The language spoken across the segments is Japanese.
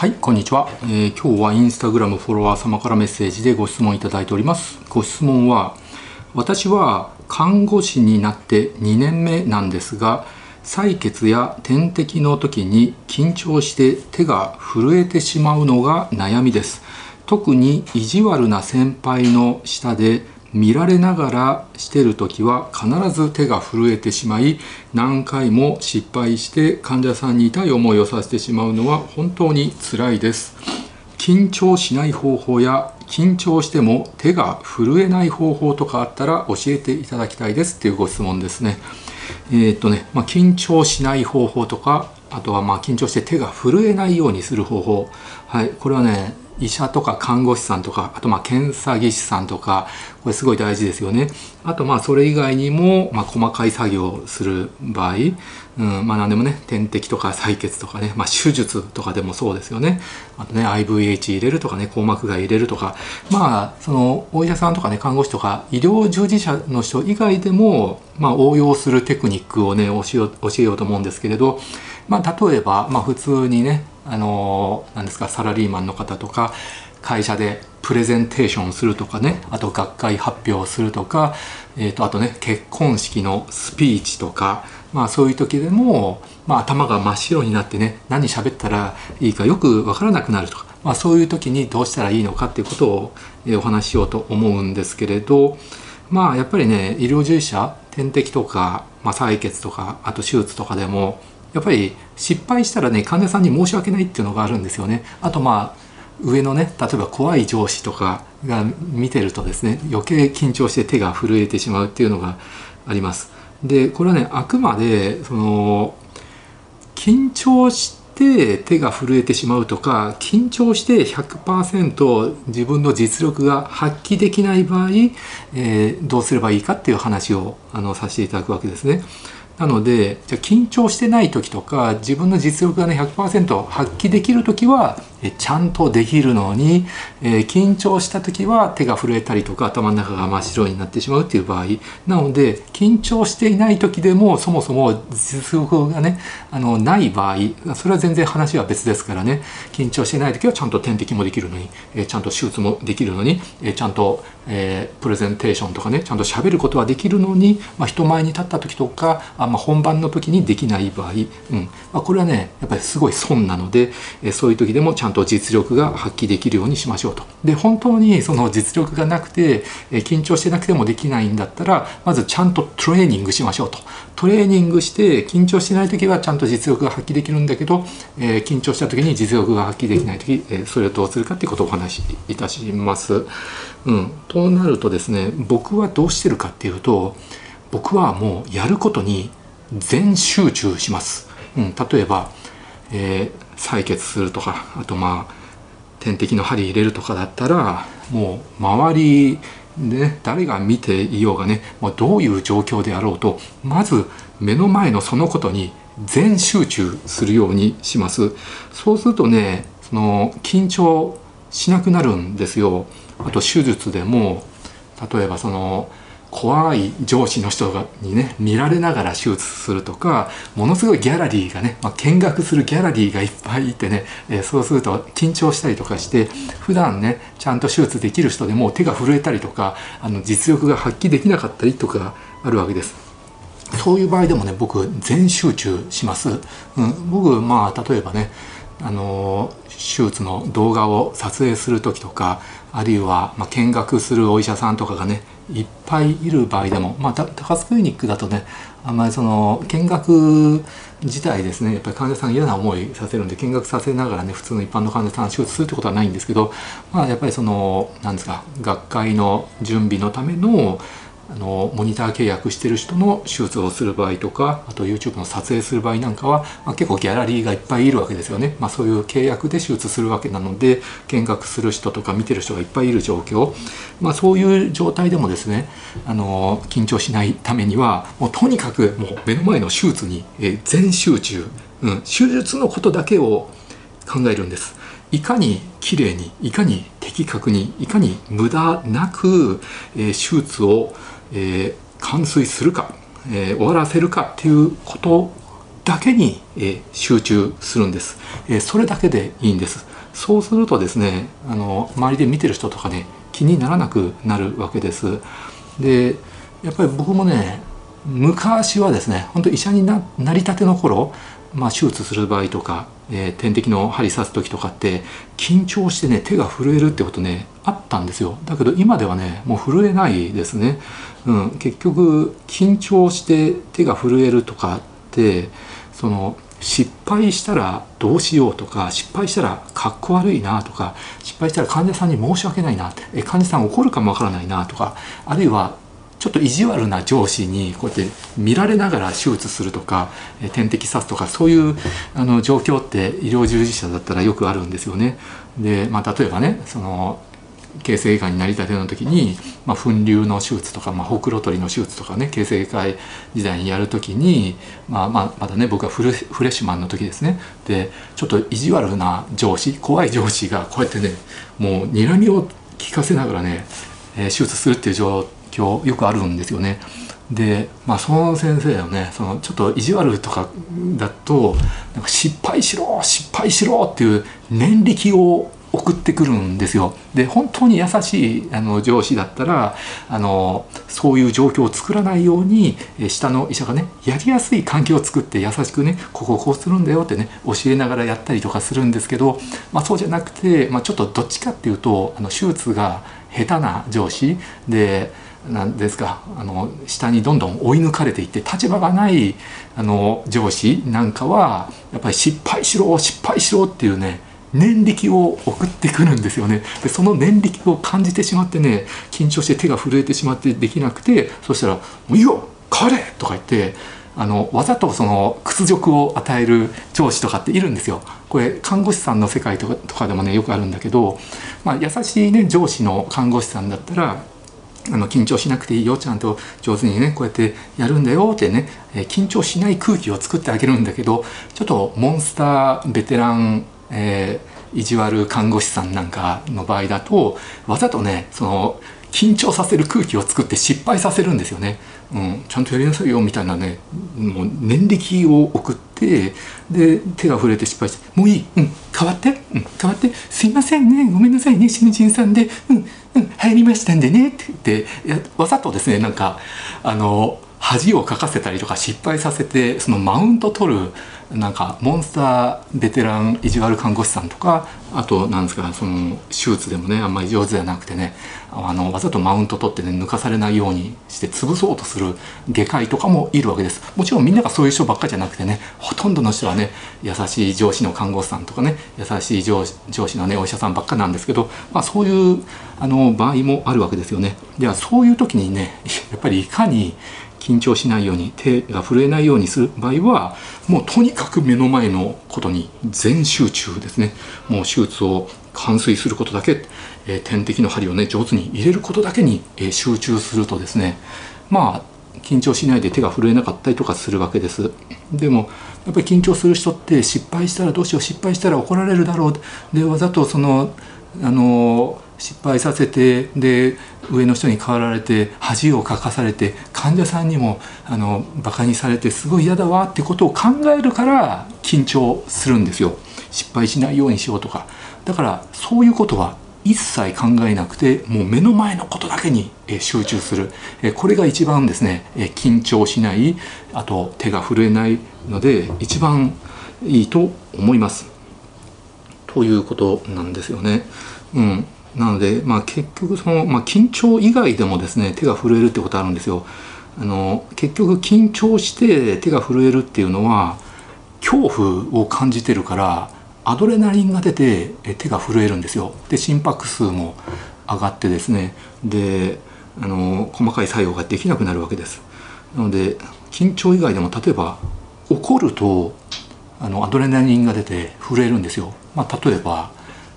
はいこんにちは、えー、今日はインスタグラムフォロワー様からメッセージでご質問いただいております。ご質問は私は看護師になって2年目なんですが採血や点滴の時に緊張して手が震えてしまうのが悩みです。特に意地悪な先輩の下で見られながらしてる時は必ず手が震えてしまい何回も失敗して患者さんに痛い思いをさせてしまうのは本当につらいです。緊張しない方法や緊張しても手が震えない方法とかあったら教えていただきたいですっていうご質問ですね。えー、っとね、まあ、緊張しない方法とかあとはまあ緊張して手が震えないようにする方法。はいこれはね医者とか看護師さんとかあとまあ検査技師さんとかこれすごい大事ですよね。あとまあそれ以外にもまあ細かい作業をする場合、うん、まあ何でもね点滴とか採血とかね、まあ、手術とかでもそうですよね。あとね IVH 入れるとかね硬膜外入れるとか。まあそのお医者さんとかね看護師とか医療従事者の人以外でもまあ応用するテクニックをね教え教えようと思うんですけれどまあ例えばまあ普通にねあの何ですかサラリーマンの方とか会社でプレゼンテーションするとかねあと学会発表するとか、えー、とあとね結婚式のスピーチとかまあそういう時でも、まあ、頭が真っ白になってね何喋ったらいいかよく分からなくなるとか、まあ、そういう時にどうしたらいいのかっていうことをお話ししようと思うんですけれどまあやっぱりね医療従事者点滴とか、まあ、採血とかあと手術とかでもやっぱり失敗したらね患者さんに申し訳ないっていうのがあるんですよね。あとまあ上のね例えば怖い上司とかが見てるとですね余計緊張して手が震えてしまうっていうのがあります。でこれはねあくまでその緊張して手が震えてしまうとか緊張して100%自分の実力が発揮できない場合、えー、どうすればいいかっていう話をあのさせていただくわけですね。なのでじゃ緊張してない時とか自分の実力がね100%発揮できる時はちゃんとできるのに、えー、緊張した時は手が震えたりとか頭の中が真っ白になってしまうっていう場合。なので緊張していない時でもそもそも実力がねあのない場合それは全然話は別ですからね。緊張していない時はちゃんと点滴もできるのに、えー、ちゃんと手術もできるのに、えー、ちゃんと、えプレゼンテーションとかねちゃんと喋ることはできるのに、まあ、人前に立った時とかあまあ、本番の時にできない場合、うん。まあ、これはねやっぱりすごい損なので、えそういう時でもちゃんと実力が発揮できるようにしましょうと。で本当にその実力がなくて、え緊張してなくてもできないんだったらまずちゃんとトレーニングしましょうと。トレーニングして緊張してない時はちゃんと実力が発揮できるんだけど、えー、緊張した時に実力が発揮できない時、えー、それをどうするかっていうことをお話しいたします。うん、となるとですね僕はどうしてるかっていうと僕はもうやることに全集中します、うん、例えば、えー、採血するとかあとまあ点滴の針入れるとかだったらもう周りで、ね、誰が見ていようがね、まあ、どういう状況であろうとまず目の前のそのことに全集中するようにします。そうするとねその緊張しなくなるんですよ。あと手術でも例えばその怖い上司の人がにね見られながら手術するとかものすごいギャラリーがね、まあ、見学するギャラリーがいっぱいいてね、えー、そうすると緊張したりとかして普段ねちゃんと手術できる人でも手が震えたりとかあの実力が発揮できなかったりとかあるわけです。そういう場合でもね僕全集中します。うん、僕まあ例えばねあの手術の動画を撮影する時とかあるいはま見学するお医者さんとかがねいっぱいいる場合でも、まあ、高津クリニックだとねあんまりその見学自体ですねやっぱり患者さん嫌な思いさせるんで見学させながらね普通の一般の患者さん手術するってことはないんですけど、まあ、やっぱりその何ですか学会の準備のためのあのモニター契約してる人の手術をする場合とかあと YouTube の撮影する場合なんかは、まあ、結構ギャラリーがいっぱいいるわけですよね、まあ、そういう契約で手術するわけなので見学する人とか見てる人がいっぱいいる状況、まあ、そういう状態でもですねあの緊張しないためにはもうとにかくもう目の前の手術に、え全集中、うん、手術のことだけを考えるんです。いかにきれいにいかに的確にいかに無駄なく、えー、手術をえー、完遂するか、えー、終わらせるかっていうことだけに、え集中するんです、えそれだけでいいんです。そうするとですねあの周りで見てる人とかね気にならなくなるわけです。でやっぱり僕もね昔はですね本当医者になりたての頃、まあ、手術する場合とか、えー、点滴の針刺す時とかって緊張してね手が震えるってことねあったんですよ。だけど今ではねもう震えないですね、うん、結局緊張して手が震えるとかってその失敗したらどうしようとか失敗したらかっこ悪いなとか失敗したら患者さんに申し訳ないなって患者さん怒るかもわからないなとかあるいはちょっと意地悪な上司にこうやって見られながら手術するとか点滴刺すとかそういうあの状況って医療従事者だったらよくあるんですよね。で、まあ、例えばねその形成外科になりたての時に、まあ、粉瘤の手術とか、まあ、ほくろ取りの手術とかね形成外科時代にやる時に、まあまあ、まだね僕はフレッシュマンの時ですねでちょっと意地悪な上司怖い上司がこうやってねもう睨みを聞かせながらね、えー、手術するっていう状況よくあるんですよね。で、まあ、その先生はねそのちょっと意地悪とかだとなんか失敗しろ失敗しろっていう念力を送ってくるんですよ。で本当に優しいあの上司だったらあのそういう状況を作らないように下の医者がねやりやすい環境を作って優しくねこここうするんだよってね教えながらやったりとかするんですけど、まあ、そうじゃなくて、まあ、ちょっとどっちかっていうとあの手術が下手な上司でなんですかあの下にどんどん追い抜かれていって立場がないあの上司なんかはやっぱり失敗しろ失敗しろっていうね念力を送ってくるんですよねでその念力を感じてしまってね緊張して手が震えてしまってできなくてそしたら「もういいよ帰れ!」とか言ってあのわざとその屈辱を与える上司とかっているんですよ。これ看護師さんの世界とかとかでもねよくあるんだけど、まあ、優しいね上司の看護師さんだったらあの緊張しなくていいよちゃんと上手にねこうやってやるんだよってね、え緊張しない空気を作ってあげるんだけどちょっとモンスターベテランえー、意地悪看護師さんなんかの場合だとわざとねその緊張させる空気を作って失敗させるんですよね。うん、ちゃんとやりなさいよみたいなね。もう念力を送ってで手が触れて失敗して「もういい、うん、変わって、うん、変わって。すいませんね。ごめんなさいね。新人さんで。うん。うん。入りましたんでね」って言ってわざとですねなんかあの恥をかかせたりとか失敗させてそのマウント取るなんかモンスターベテラン意地悪看護師さんとかあとなんですかその手術でもねあんまり上手じゃなくてねあのわざとマウント取ってね抜かされないようにして潰そうとする外科医とかもいるわけです。もちろんみんながそういう人ばっかじゃなくてねほとんどの人はね優しい上司の看護師さんとかね優しい上司のねお医者さんばっかなんですけど、まあ、そういうあの場合もあるわけですよね。ではそういう時にねやっぱりいかに緊張しないように手が震えないようにする場合はもうとにかく目の前のことに全集中ですね。もう手術を完遂することだけ、えー、点滴の針をね上手に入れることだけに、えー、集中するとですね。まあ緊張しないで手が震えなかったりとかするわけです。でもやっぱり緊張する人って失敗したらどうしよう失敗したら怒られるだろう。でわざとそのあの失敗させてで上の人に代わられて恥をかかされて患者さんにもあのバカにされてすごい嫌だわってことを考えるから緊張するんですよ。失敗しないようにしようとか。だからそういうことは一切考えなくてもう目の前のことだけに集中する。これが一番ですね緊張しないあと手が震えないので一番いいと思います。ということなんですよね。うん、なので、まあ、結局その、まあ、緊張以外でもですね手が震えるってことあるんですよ。あの結局緊張して手が震えるっていうのは恐怖を感じてるからアドレナリンが出て手が震えるんですよ。で心拍数も上がってですねであの細かい作用ができなくなるわけです。なので緊張以外でも例えば怒るとあのアドレナリンが出て震えるんですよ。まあ、例えば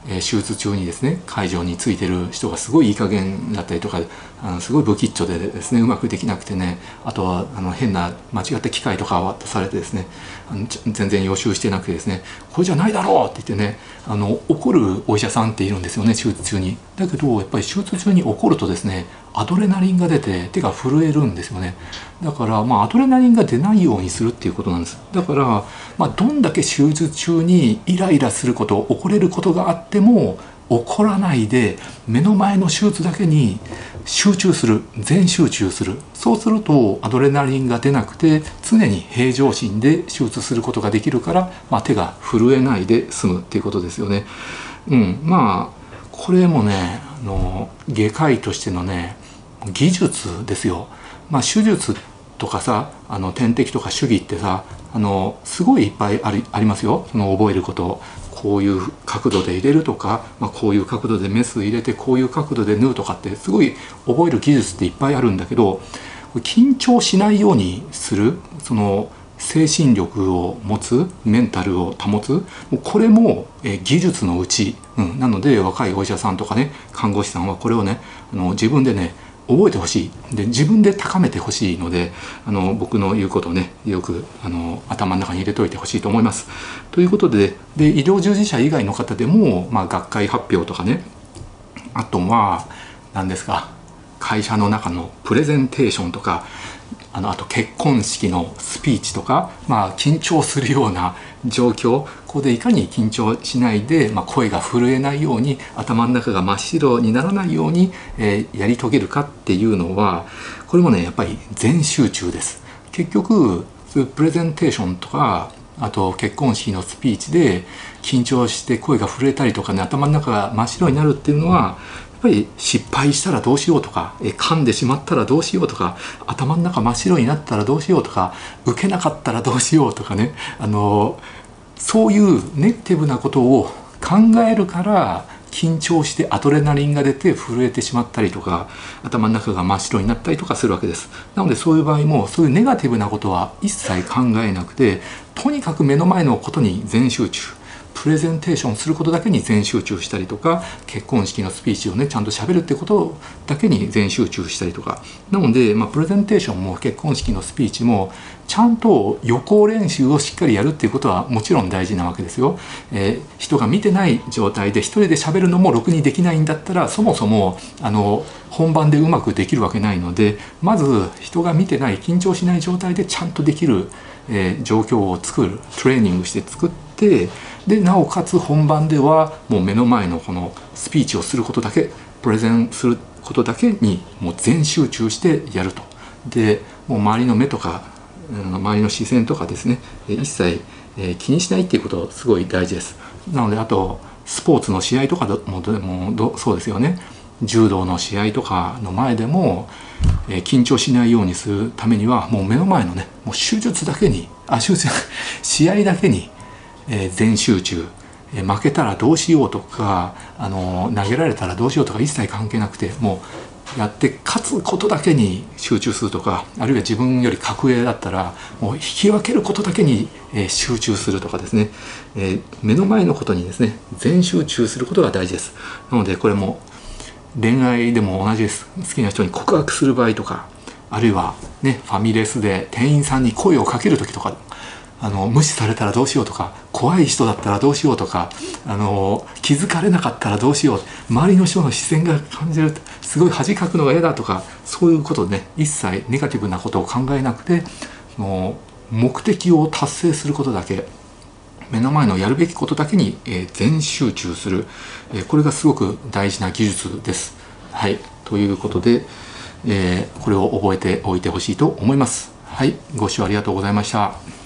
え手術中にですね会場についてる人がすごいいい加減だったりとかあのすごい不吉祥でですねうまくできなくてねあとはあの変な間違った機械とか渡されてですねあの全然予習してなくてですねこれじゃないだろうって言ってねあの怒るお医者さんっているんですよね手術中に。だけどやっぱり手術中に怒るとですねアドレナリンが出て手が震えるんですよね。だからまあアドレナリンが出ないようにするっていうことなんです。だから、まあ、どんだけ手術中にイライラすること怒れることがあっても怒らないで目の前の手術だけに集中する全集中するそうするとアドレナリンが出なくて常に平常心で手術することができるから、まあ、手が震えないで済むっていうことですよね。うん、まあこれもねあの外科医としてのね技術ですよ。まあ、手術とかさあの点滴とか手技ってさあのすごいいっぱいありありますよその覚えることこういう角度で入れるとか、まあ、こういう角度でメス入れてこういう角度で縫うとかってすごい覚える技術っていっぱいあるんだけど緊張しないようにするその精神力を持つメンタルを保つこれも技術のうち、うん、なので若いお医者さんとかね看護師さんはこれをねあの自分でね覚えてほしい。で自分で高めてほしいのであの僕の言うことをねよくあの頭の中に入れておいてほしいと思います。ということでで医療従事者以外の方でも、まあ、学会発表とかね。あとは何ですか？会社の中のプレゼンテーションとかあのあと結婚式のスピーチとか、まあ、緊張するような状況ここでいかに緊張しないで、まあ、声が震えないように頭の中が真っ白にならないように、えー、やり遂げるかっていうのはこれもねやっぱり全集中です。結局そういうプレゼンテーションとかあと結婚式のスピーチで緊張して声が震えたりとかね頭の中が真っ白になるっていうのはぱり失敗したらどうしようとか、え噛んでしまったらどうしようとか頭の中真っ白になったらどうしようとか受けなかったらどうしようとかねあのそういうネガティブなことを考えるから緊張してアドレナリンが出て震えてしまったりとか頭の中が真っ白になったりとかするわけです。なのでそういう場合もそういうネガティブなことは一切考えなくてとにかく目の前のことに全集中。プレゼンテーションすることだけに全集中したりとか結婚式のスピーチをねちゃんとしゃべるってことだけに全集中したりとかなので、まあ、プレゼンテーションも結婚式のスピーチもちゃんと予行練習をしっかりやるっていうことはもちろん大事なわけですよ。えー、人が見てない状態で一人で喋るのもろくにできないんだったらそもそもあの本番でうまくできるわけないのでまず人が見てない緊張しない状態でちゃんとできる、えー、状況を作るトレーニングして作ってでなおかつ本番ではもう目の前のこのスピーチをすることだけプレゼンすることだけにもう全集中してやると。でもう周りの目とか周りの視線とかですね一切気にしないっていうことすごい大事です。なのであとスポーツの試合とかももそうですよね。柔道の試合とかの前でも、え、緊張しないようにするためにはもう目の前のねもう手術だけにあ手術試合だけにえー、全集中、えー、負けたらどうしようとかあの投げられたらどうしようとか一切関係なくてもうやって勝つことだけに集中するとかあるいは自分より格上だったらもう引き分けることだけに、えー、集中するとかですね、え目の前のことにですね全集中することが大事です。なのでこれも恋愛でも同じです。好きな人に告白する場合とかあるいはねファミレスで店員さんに声をかける時とかあの無視されたらどうしようとか怖い人だったらどうしようとかあの気づかれなかったらどうしよう周りの人の視線が感じるすごい恥かくのが嫌だとかそういうことでね一切ネガティブなことを考えなくての目的を達成することだけ目の前のやるべきことだけに、えー、全集中する、えー、これがすごく大事な技術です。はいということで、えー、これを覚えておいてほしいと思います。はい、ご視聴ありがとうございました。